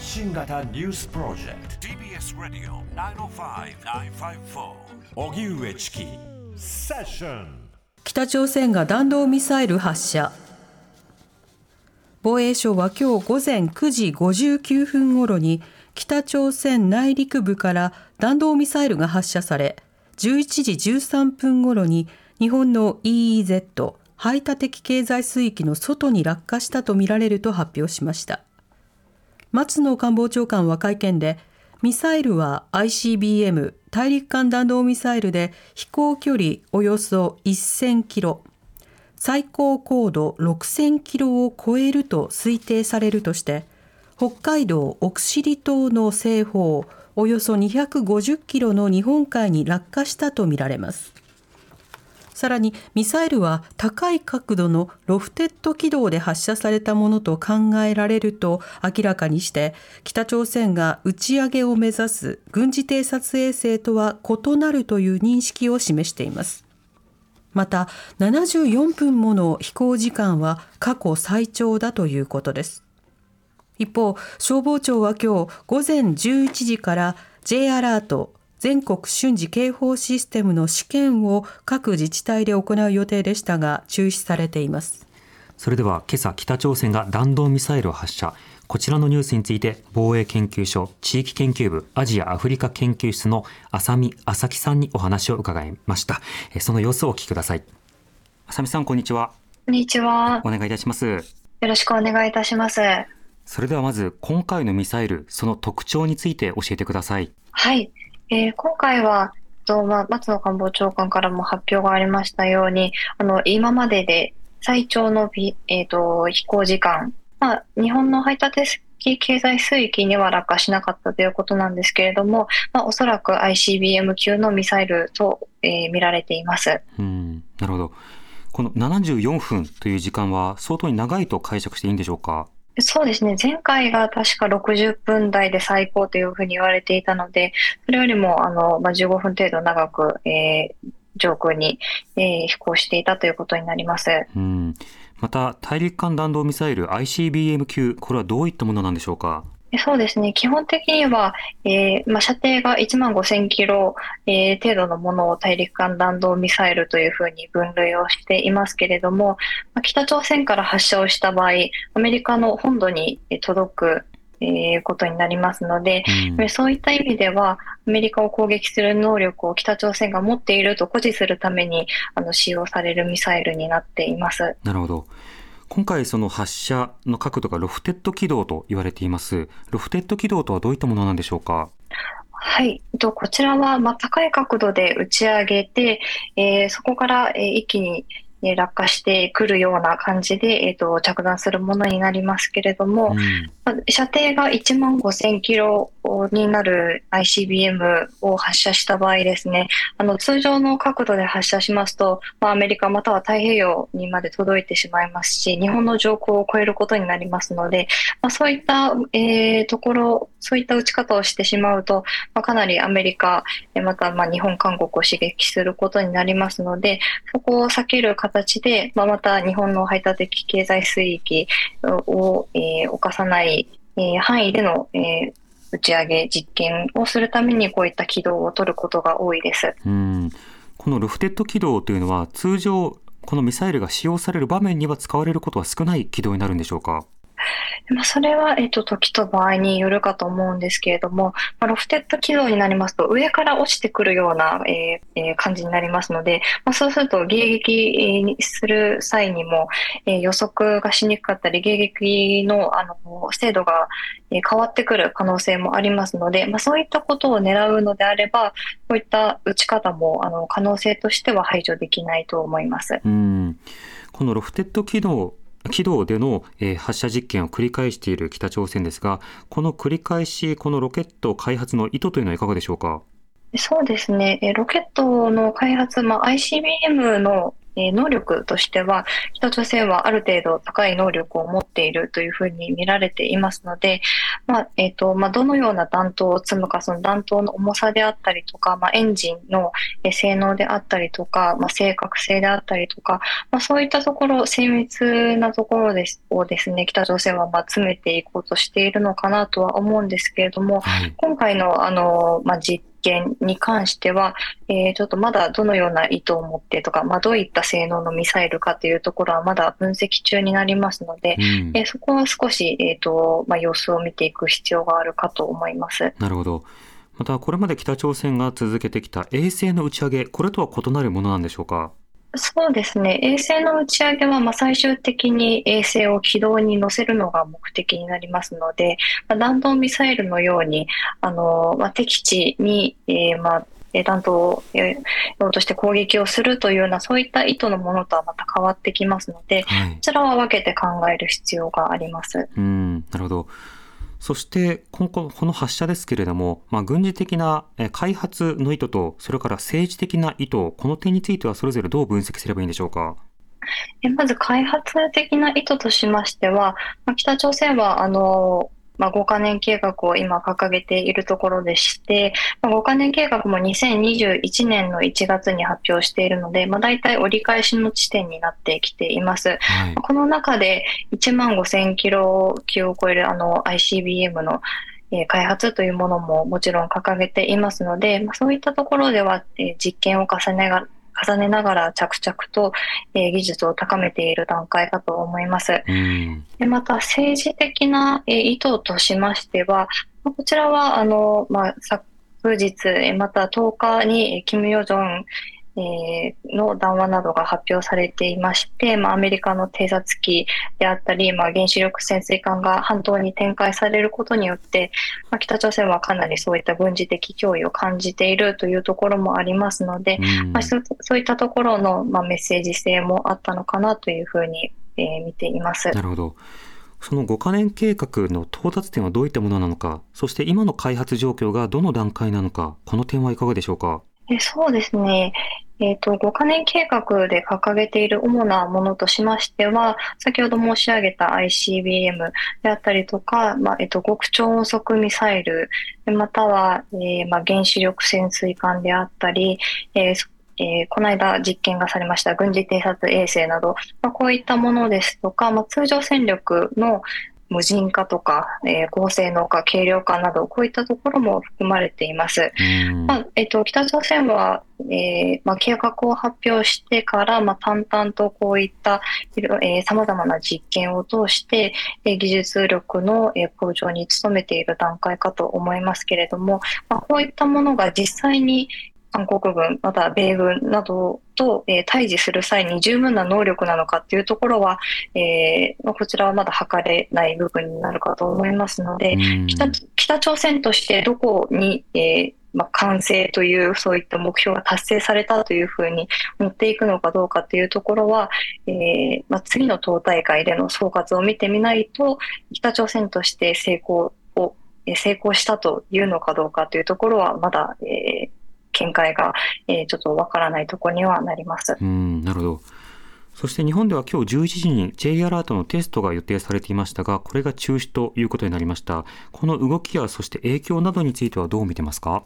発信型ニュースプロジェクト。TBS ラディオ905-954おぎゅうえちきセッション北朝鮮が弾道ミサイル発射。防衛省は今日午前9時59分ごろに北朝鮮内陸部から弾道ミサイルが発射され11時13分ごろに日本の EEZ 排他的経済水域の外に落下したとみられると発表しました松野官房長官は会見でミサイルは ICBM 大陸間弾道ミサイルで飛行距離およそ1000キロ最高高度6000キロを超えると推定されるとして北海道奥尻島の西方およそ250キロの日本海に落下したとみられます。さらにミサイルは高い角度のロフテッド軌道で発射されたものと考えられると明らかにして北朝鮮が打ち上げを目指す軍事偵察衛星とは異なるという認識を示しています。また74分もの飛行時間は過去最長だということです。一方消防庁は今日午前11時から J アラート全国瞬時警報システムの試験を各自治体で行う予定でしたが中止されています。それでは今朝北朝鮮が弾道ミサイルを発射。こちらのニュースについて防衛研究所地域研究部アジアアフリカ研究室の浅見朝木さんにお話を伺いました。その様子をお聞きください。浅見さんこんにちは。こんにちは。お願いいたします。よろしくお願いいたします。それではまず今回のミサイルその特徴について教えてください。はいえー、今回は、とまあ、松野官房長官からも発表がありましたように、あの今までで最長の、えーと、飛行時間、まあ、日本の排他的経済水域には落下しなかったということなんですけれども、まあ、おそらく ICBM 級のミサイルと、えー、見られています。うんなるほど。この74分という時間は相当に長いと解釈していいんでしょうか？そうですね。前回が確か60分台で最高というふうに言われていたので、それよりも、あの、まあ、15分程度長く、えー、上空に、えー、飛行していたということになります。うんまた、大陸間弾道ミサイル ICBM 級、これはどういったものなんでしょうか？そうですね。基本的には、えーまあ、射程が1万5000キロ、えー、程度のものを大陸間弾道ミサイルというふうに分類をしていますけれども、まあ、北朝鮮から発射をした場合、アメリカの本土に届く、えー、ことになりますので、うん、そういった意味では、アメリカを攻撃する能力を北朝鮮が持っていると誇示するためにあの使用されるミサイルになっています。なるほど。今回その発射の角度がロフテッド軌道と言われています。ロフテッド軌道とはどういったものなんでしょうか？はい。とこちらは、まあ、高い角度で打ち上げて、えー、そこから、えー、一気にえ落下してくるような感じで、えーと、着弾するものになりますけれども、うん、射程が1万5000キロになる ICBM を発射した場合ですね、あの通常の角度で発射しますと、まあ、アメリカまたは太平洋にまで届いてしまいますし、日本の上空を超えることになりますので、まあ、そういった、えー、ところ、そういった撃ち方をしてしまうと、まあ、かなりアメリカ、またまあ日本、韓国を刺激することになりますので、そこを避ける形で、まあ、また日本の排他的経済水域を、えー、侵さない、えー、範囲での、えー、打ち上げ実験をするためにこういった軌道を取ることが多いです。うんこのロフテッド軌道というのは通常このミサイルが使用される場面には使われることは少ない軌道になるんでしょうか？まあ、それは、えっと、時と場合によるかと思うんですけれども、まあ、ロフテッド軌道になりますと、上から落ちてくるような、えーえー、感じになりますので、まあ、そうすると迎撃する際にも、えー、予測がしにくかったり、迎撃のあの精度が変わってくる可能性もありますので、まあ、そういったことを狙うのであれば、こういった打ち方もあの可能性としては排除できないと思います。うんこのロフテッド軌道軌道での、発射実験を繰り返している北朝鮮ですが、この繰り返し、このロケット開発の意図というのはいかがでしょうか？そうですね、ロケットの開発、まあ、ICBM のえ能力としては、北朝鮮はある程度高い能力を持っているというふうに見られていますので、まあ、えっ、ー、と、まあ、どのような弾頭を積むか、その弾頭の重さであったりとか、まあ、エンジンの性能であったりとか、まあ、正確性であったりとか、まあ、そういったところ、精密なところですをですね、北朝鮮はまあ詰めていこうとしているのかなとは思うんですけれども、はい、今回のあの、まあ、実験に関しては、えー、ちょっとまだどのような意図を持ってとか、まあ、どういった性能のミサイルかというところはまだ分析中になりますので、うん、えー、そこは少し、えーとまあ、様子を見ていく必要があるかと思います。なるほどまたこれまで北朝鮮が続けてきた衛星の打ち上げ、これとは異なるものなんでしょうか？そうですね。衛星の打ち上げは、まあ、最終的に衛星を軌道に乗せるのが目的になりますので、まあ、弾道ミサイルのように、あの、まあ、敵地に、えー、まあ、弾頭を用として攻撃をするというような、そういった意図のものとはまた変わってきますので、はい、こちらは分けて考える必要があります。うん、なるほど。そしてこのこの発射ですけれども、まあ、軍事的な開発の意図と、それから政治的な意図、この点についてはそれぞれどう分析すればいいんでしょうか？まず開発的な意図としましては、北朝鮮はあのまあ、5カ年計画を今掲げているところでして、まあ、5カ年計画も2021年の1月に発表しているので、まあ、大体折り返しの地点になってきています。はい、この中で1万5000キロ級を超えるあの ICBM の開発というものももちろん掲げていますので、まあ、そういったところでは実験を重ねが重ねながら着々と、えー、技術を高めている段階かと思います。でまた政治的な、えー、意図としましては、こちらはあの、まあ、昨日、また10日にキム・ヨジョンえー、の談話などが発表されていまして、まあ、アメリカの偵察機であったり、まあ、原子力潜水艦が半島に展開されることによって、まあ、北朝鮮はかなりそういった軍事的脅威を感じているというところもありますので、まあ、そういったところの、まあ、メッセージ性もあったのかなというふうに、えー、見ています。なるほどその5カ年計画の到達点はどういったものなのか、そして今の開発状況がどの段階なのか、この点はいかがでしょうか？えそうですね。えっ、ー、と、5カ年計画で掲げている主なものとしましては、先ほど申し上げた ICBM であったりとか、まあ、えっ、ー、と、極超音速ミサイル、または、えー、まあ、原子力潜水艦であったり、えーえー、この間実験がされました軍事偵察衛星など、まあ、こういったものですとか、まあ、通常戦力の無人化とか、えー、高性能化、軽量化など、こういったところも含まれています。まあえーと、北朝鮮は、えーまあ、計画を発表してから、まあ、淡々とこういったさまざまな実験を通して、えー、技術力の、えー、向上に努めている段階かと思いますけれども、まあ、こういったものが実際に韓国軍、また米軍などと、えー、対峙する際に十分な能力なのかっていうところは、えー、こちらはまだ測れない部分になるかと思いますので、北北朝鮮としてどこに、えーまあ、完成というそういった目標が達成されたというふうに持っていくのかどうかというところは、えーまあ、次の党大会での総括を見てみないと北朝鮮として成功を成功したというのかどうかというところはまだ、えー、見解が、えー、ちょっとわからないところにはなります。うんなるほどそして日本では今日11時に J アラートのテストが予定されていましたが、これが中止ということになりました。この動きやそして影響などについてはどう見てますか？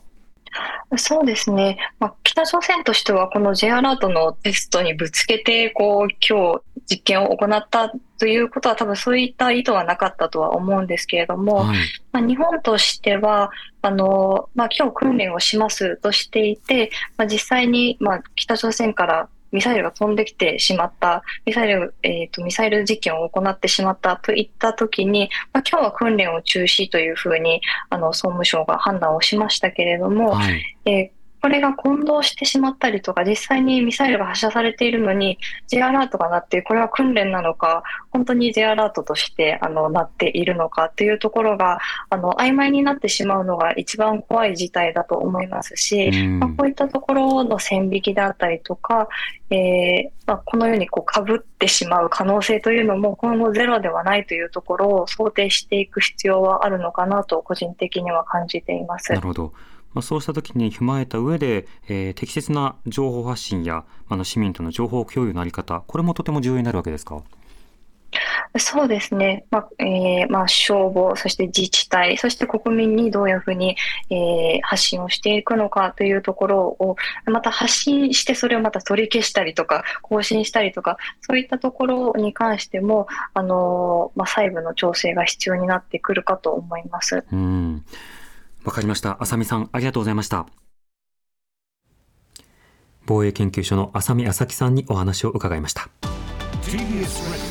そうですね、まあ、北朝鮮としては、この J アラートのテストにぶつけて、こう今日実験を行ったということは、多分そういった意図はなかったとは思うんですけれども、はい、まあ、日本としては、あのまあ、今日訓練をしますとしていて、まあ、実際に、まあ、北朝鮮からミサイルが飛んできてしまった、ミサイル、えっ、ー、と、ミサイル実験を行ってしまったといったときに、まあ、今日は訓練を中止というふうに、あの、総務省が判断をしましたけれども、はい、えーこれが混同してしまったりとか、実際にミサイルが発射されているのに、J アラートが鳴って、これは訓練なのか、本当に J アラートとしてあの鳴っているのかというところが、あの曖昧になってしまうのが一番怖い事態だと思いますし、まあ、こういったところの線引きであったりとか、えーまあ、このようにこう被ってしまう可能性というのも今後ゼロではないというところを想定していく必要はあるのかなと個人的には感じています。なるほどまあ、そうした時に踏まえた上で、えー、適切な情報発信や、あの市民との情報共有のあり方、これもとても重要になるわけですか？そうですね、まあえーまあ、消防、そして自治体、そして国民にどういうふうに、えー、発信をしていくのかというところを、また発信してそれをまた取り消したりとか、更新したりとか、そういったところに関しても、あのまあ、細部の調整が必要になってくるかと思います。うんわかりました。浅見さん、ありがとうございました。防衛研究所の浅見浅木さんにお話を伺いました。TBS